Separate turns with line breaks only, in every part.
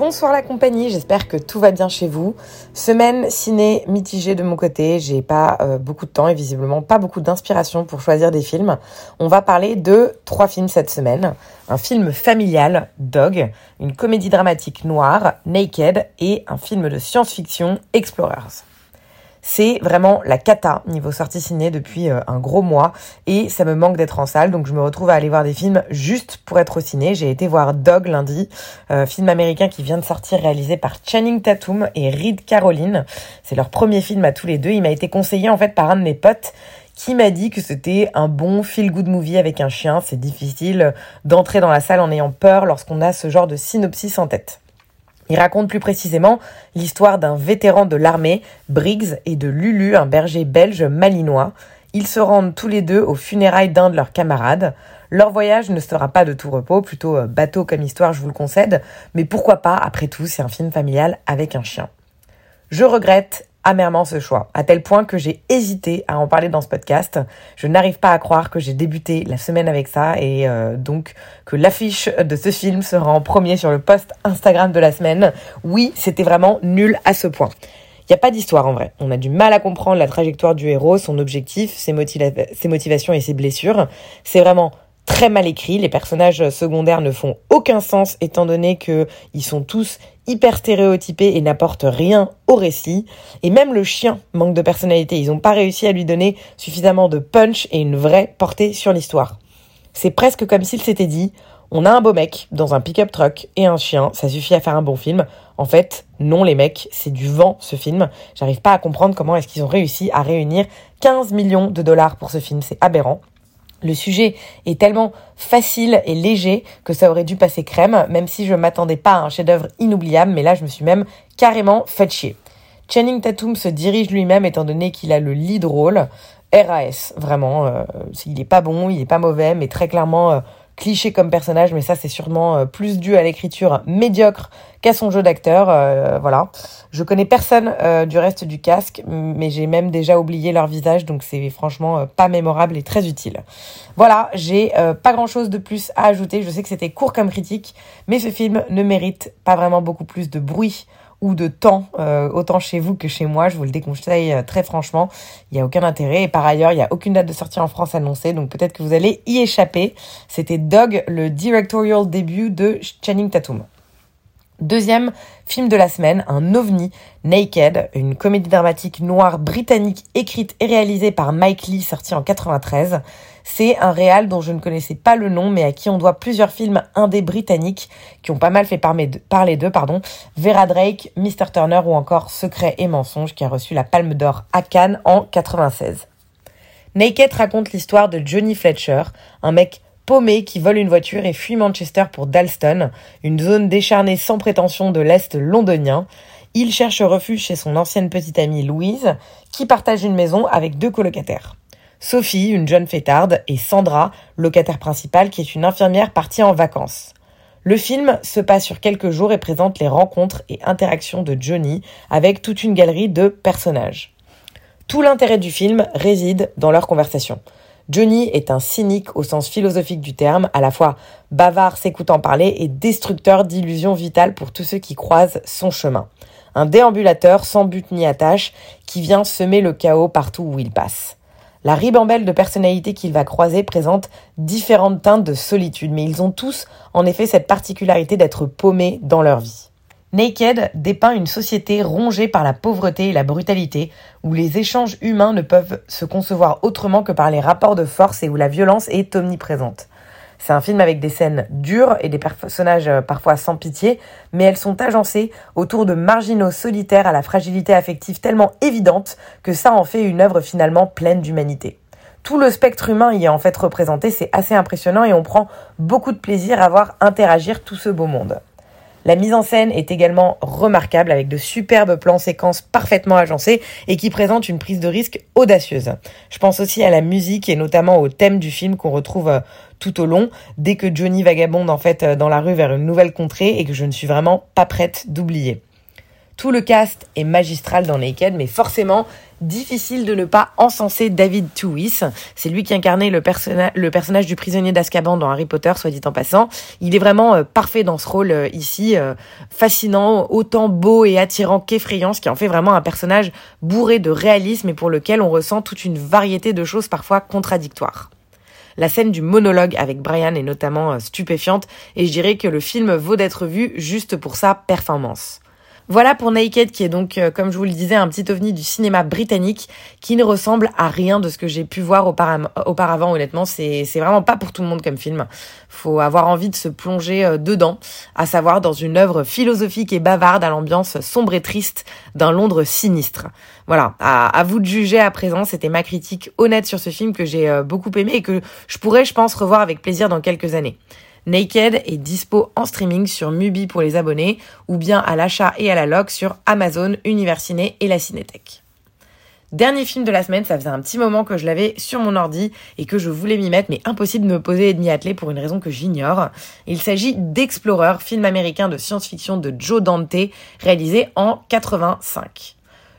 Bonsoir la compagnie, j'espère que tout va bien chez vous. Semaine ciné mitigée de mon côté, j'ai pas euh, beaucoup de temps et visiblement pas beaucoup d'inspiration pour choisir des films. On va parler de trois films cette semaine. Un film familial, Dog, une comédie dramatique noire, Naked, et un film de science-fiction, Explorers. C'est vraiment la cata niveau sortie ciné depuis euh, un gros mois et ça me manque d'être en salle donc je me retrouve à aller voir des films juste pour être au ciné. J'ai été voir Dog lundi, euh, film américain qui vient de sortir réalisé par Channing Tatum et Reed Caroline. C'est leur premier film à tous les deux. Il m'a été conseillé en fait par un de mes potes qui m'a dit que c'était un bon feel-good movie avec un chien. C'est difficile d'entrer dans la salle en ayant peur lorsqu'on a ce genre de synopsis en tête. Il raconte plus précisément l'histoire d'un vétéran de l'armée, Briggs, et de Lulu, un berger belge malinois. Ils se rendent tous les deux aux funérailles d'un de leurs camarades. Leur voyage ne sera pas de tout repos, plutôt euh, bateau comme histoire, je vous le concède, mais pourquoi pas, après tout, c'est un film familial avec un chien. Je regrette amèrement ce choix, à tel point que j'ai hésité à en parler dans ce podcast. Je n'arrive pas à croire que j'ai débuté la semaine avec ça et euh, donc que l'affiche de ce film sera en premier sur le post Instagram de la semaine. Oui, c'était vraiment nul à ce point. Il n'y a pas d'histoire en vrai. On a du mal à comprendre la trajectoire du héros, son objectif, ses, ses motivations et ses blessures. C'est vraiment très mal écrit. Les personnages secondaires ne font aucun sens étant donné que ils sont tous hyper stéréotypés et n'apportent rien au récit. Et même le chien manque de personnalité. Ils n'ont pas réussi à lui donner suffisamment de punch et une vraie portée sur l'histoire. C'est presque comme s'il s'était dit on a un beau mec dans un pick-up truck et un chien, ça suffit à faire un bon film. En fait, non les mecs, c'est du vent ce film. J'arrive pas à comprendre comment est-ce qu'ils ont réussi à réunir 15 millions de dollars pour ce film, c'est aberrant. Le sujet est tellement facile et léger que ça aurait dû passer crème, même si je m'attendais pas à un chef-d'œuvre inoubliable, mais là je me suis même carrément fait chier. Channing Tatum se dirige lui-même étant donné qu'il a le lead role. RAS, vraiment, euh, il est pas bon, il est pas mauvais, mais très clairement euh, cliché comme personnage, mais ça c'est sûrement euh, plus dû à l'écriture médiocre qu'à son jeu d'acteur. euh, voilà. Je connais personne euh, du reste du casque, mais j'ai même déjà oublié leur visage, donc c'est franchement euh, pas mémorable et très utile. Voilà, j'ai pas grand chose de plus à ajouter. Je sais que c'était court comme critique, mais ce film ne mérite pas vraiment beaucoup plus de bruit ou de temps, euh, autant chez vous que chez moi. Je vous le déconseille euh, très franchement. Il n'y a aucun intérêt. Et par ailleurs, il n'y a aucune date de sortie en France annoncée, donc peut-être que vous allez y échapper. C'était Dog, le directorial début de Channing Tatum. Deuxième film de la semaine, un ovni, Naked, une comédie dramatique noire britannique écrite et réalisée par Mike Lee, sortie en 93. C'est un réal dont je ne connaissais pas le nom, mais à qui on doit plusieurs films indés britanniques qui ont pas mal fait parler d'eux, pardon. Vera Drake, Mr. Turner ou encore Secret et mensonge qui a reçu la Palme d'Or à Cannes en 96. Naked raconte l'histoire de Johnny Fletcher, un mec paumé qui vole une voiture et fuit Manchester pour Dalston, une zone décharnée sans prétention de l'Est londonien. Il cherche refuge chez son ancienne petite amie Louise, qui partage une maison avec deux colocataires. Sophie, une jeune fêtarde, et Sandra, locataire principale, qui est une infirmière partie en vacances. Le film se passe sur quelques jours et présente les rencontres et interactions de Johnny avec toute une galerie de personnages. Tout l'intérêt du film réside dans leur conversation. Johnny est un cynique au sens philosophique du terme, à la fois bavard s'écoutant parler et destructeur d'illusions vitales pour tous ceux qui croisent son chemin. Un déambulateur sans but ni attache qui vient semer le chaos partout où il passe. La ribambelle de personnalités qu'il va croiser présente différentes teintes de solitude, mais ils ont tous en effet cette particularité d'être paumés dans leur vie. Naked dépeint une société rongée par la pauvreté et la brutalité, où les échanges humains ne peuvent se concevoir autrement que par les rapports de force et où la violence est omniprésente. C'est un film avec des scènes dures et des personnages euh, parfois sans pitié, mais elles sont agencées autour de marginaux solitaires à la fragilité affective tellement évidente que ça en fait une œuvre finalement pleine d'humanité. Tout le spectre humain y est en fait représenté, c'est assez impressionnant et on prend beaucoup de plaisir à voir interagir tout ce beau monde. La mise en scène est également remarquable avec de superbes plans séquences parfaitement agencés et qui présentent une prise de risque audacieuse. Je pense aussi à la musique et notamment au thème du film qu'on retrouve euh, tout au long dès que Johnny vagabonde en fait euh, dans la rue vers une nouvelle contrée et que je ne suis vraiment pas prête d'oublier. Tout le cast est magistral dans Naked, mais forcément, difficile de ne pas encenser David Tewis. C'est lui qui incarnait le, personnage du prisonnier d'Azkaban dans Harry Potter, soit dit en passant. Il est vraiment euh, parfait dans ce rôle euh, ici, euh, fascinant, autant beau et attirant qu'effrayant, ce qui en fait vraiment un personnage bourré de réalisme et pour lequel on ressent toute une variété de choses parfois contradictoires. La scène du monologue avec Brian est notamment stupéfiante et je dirais que le film vaut d'être vu juste pour sa performance. Voilà pour Naked qui est donc, euh, comme je vous le disais, un petit ovni du cinéma britannique qui ne ressemble à rien de ce que j'ai pu voir auparavant. Honnêtement, c'est vraiment pas pour tout le monde comme film. Faut avoir envie de se plonger euh, dedans, à savoir dans une œuvre philosophique et bavarde à l'ambiance sombre et triste d'un Londres sinistre. Voilà, à, vous de juger à présent. C'était ma critique honnête sur ce film que j'ai euh, beaucoup aimé et que je pourrais, je pense, revoir avec plaisir dans quelques années. Naked est dispo en streaming sur Mubi pour les abonnés ou bien à l'achat et à la loc sur Amazon, Universiné et la Cinétech. Dernier film de la semaine, ça faisait un petit moment que je l'avais sur mon ordi et que je voulais m'y mettre, mais impossible de me poser et de m'y atteler pour une raison que j'ignore. Il s'agit d'Explorer, film américain de science-fiction de Joe Dante, réalisé en 85.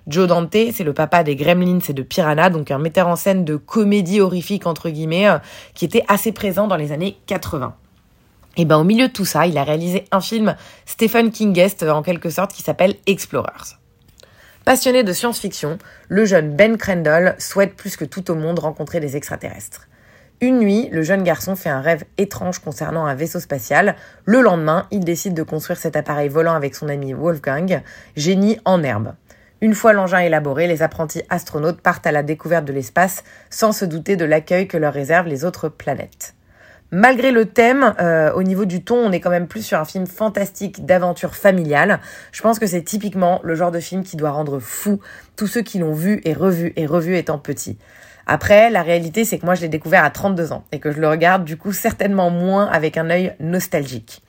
Joe Dante, c'est le papa des Gremlins et de Piranha, donc un metteur en scène de comédie horrifique entre guillemets, euh, qui était assez présent dans les années 80. Et ben au milieu de tout ça, il a réalisé un film Stephen Kingest en quelque sorte qui s'appelle Explorers. Passionné de science-fiction, le jeune Ben Crandall souhaite plus que tout au monde rencontrer des extraterrestres. Une nuit, le jeune garçon fait un rêve étrange concernant un vaisseau spatial. Le lendemain, il décide de construire cet appareil volant avec son ami Wolfgang, génie en herbe. Une fois l'engin élaboré, les apprentis astronautes partent à la découverte de l'espace sans se douter de l'accueil que leur réservent les autres planètes. Malgré le thème, euh, au niveau du ton, on est quand même plus sur un film fantastique d'aventure familiale. Je pense que c'est typiquement le genre de film qui doit rendre fou tous ceux qui l'ont vu et revu et revu étant petits. Après, la réalité, c'est que moi, je l'ai découvert à 32 ans et que je le regarde du coup certainement moins avec un œil nostalgique.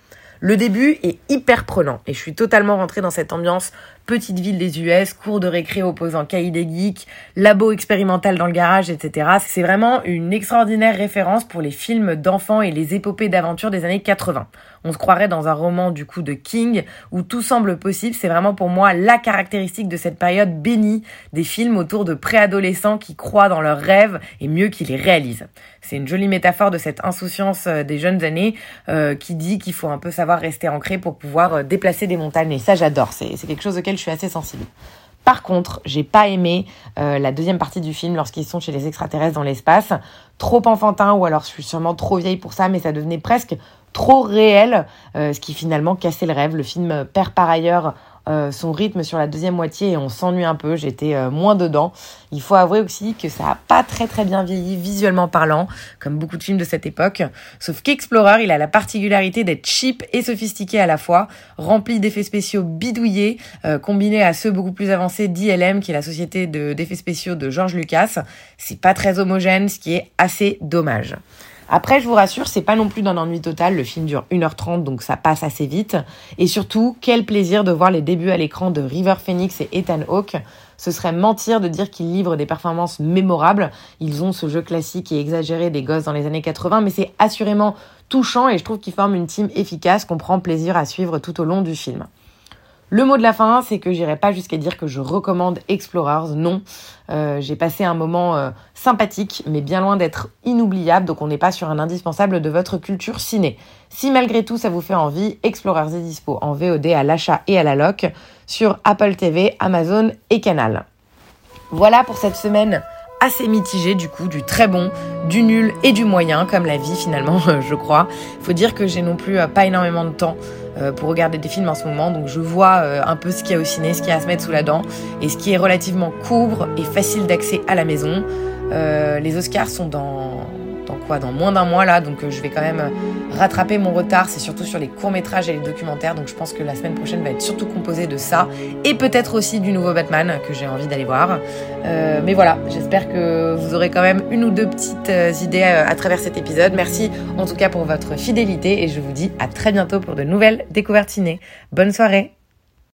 Le début est hyper prenant et je suis totalement rentrée dans cette ambiance petite ville des US, cours de récré opposant cahier des geeks, labo expérimental dans le garage, etc. C'est vraiment une extraordinaire référence pour les films d'enfants et les épopées d'aventure des années 80. On se croirait dans un roman du coup de King où tout semble possible. C'est vraiment pour moi la caractéristique de cette période bénie des films autour de préadolescents qui croient dans leurs rêves et mieux qu'ils les réalisent. C'est une jolie métaphore de cette insouciance euh, des jeunes années euh, qui dit qu'il faut un peu savoir rester ancré pour pouvoir euh, déplacer des montagnes. Et ça, j'adore. C'est quelque chose auquel je suis assez sensible. Par contre, j'ai pas aimé la deuxième partie du film lorsqu'ils sont chez les extraterrestres dans l'espace. Trop enfantin, ou alors je suis sûrement trop vieille pour ça, mais ça devenait presque trop réel, ce qui finalement cassait le rêve. Le film perd par ailleurs euh, son rythme sur la deuxième moitié et on s'ennuie un peu, j'étais euh, moins dedans. Il faut avouer aussi que ça a pas très très bien vieilli visuellement parlant, comme beaucoup de films de cette époque. Sauf qu'Explorer, il a la particularité d'être cheap et sophistiqué à la fois, rempli d'effets spéciaux bidouillés, euh, combinés à ceux beaucoup plus avancés d'ILM, qui est la société d'effets spéciaux de George Lucas. C'est pas très homogène, ce qui est assez dommage. Après, je vous rassure, c'est pas non plus d'un ennui total. Le film dure 1h30, donc ça passe assez vite. Et surtout, quel plaisir de voir les débuts à l'écran de River Phoenix et Ethan Hawke. Ce serait mentir de dire qu'ils livrent des performances mémorables. Ils ont ce jeu classique et exagéré des gosses dans les années 80, mais c'est assurément touchant et je trouve qu'ils forment une team efficace qu'on prend plaisir à suivre tout au long du film. Le mot de la fin, c'est que j'irai pas jusqu'à dire que je recommande Explorers. Non, euh, j'ai passé un moment euh, sympathique, mais bien loin d'être inoubliable. Donc on n'est pas sur un indispensable de votre culture ciné. Si malgré tout ça vous fait envie, Explorers est dispo en VOD à l'achat et à la loc sur Apple TV, Amazon et Canal. Voilà pour cette semaine assez mitigée du coup, du très bon, du nul et du moyen, comme la vie finalement, je crois. Faut dire que j'ai non plus euh, pas énormément de temps pour regarder des films en ce moment. Donc je vois euh, un peu ce qu'il y a au ciné, ce qu'il y a à se mettre sous la dent et ce qui est relativement court et facile d'accès à la maison. Euh, les Oscars sont dans quoi dans moins d'un mois là, donc je vais quand même rattraper mon retard. C'est surtout sur les courts métrages et les documentaires, donc je pense que la semaine prochaine va être surtout composée de ça et peut-être aussi du nouveau Batman que j'ai envie d'aller voir. mais voilà, j'espère que vous aurez quand même une ou deux petites idées à travers cet épisode. Merci en tout cas pour votre fidélité et je vous dis à très bientôt pour de nouvelles découvertes. Bonne soirée